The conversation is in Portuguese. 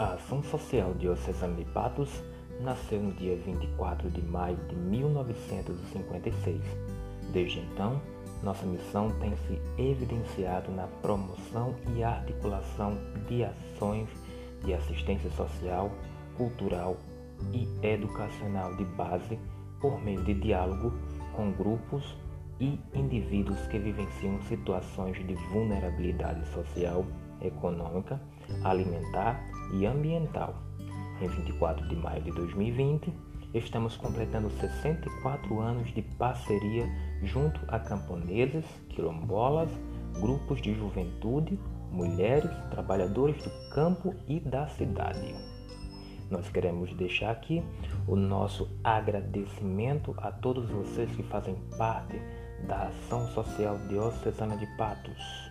A Ação Social Diocesana de Patos nasceu no dia 24 de maio de 1956. Desde então, nossa missão tem se evidenciado na promoção e articulação de ações de assistência social, cultural e educacional de base por meio de diálogo com grupos e indivíduos que vivenciam situações de vulnerabilidade social, econômica, alimentar e ambiental. Em 24 de maio de 2020, estamos completando 64 anos de parceria junto a camponeses, quilombolas, grupos de juventude, mulheres, trabalhadores do campo e da cidade. Nós queremos deixar aqui o nosso agradecimento a todos vocês que fazem parte da Ação Social Diocesana de Patos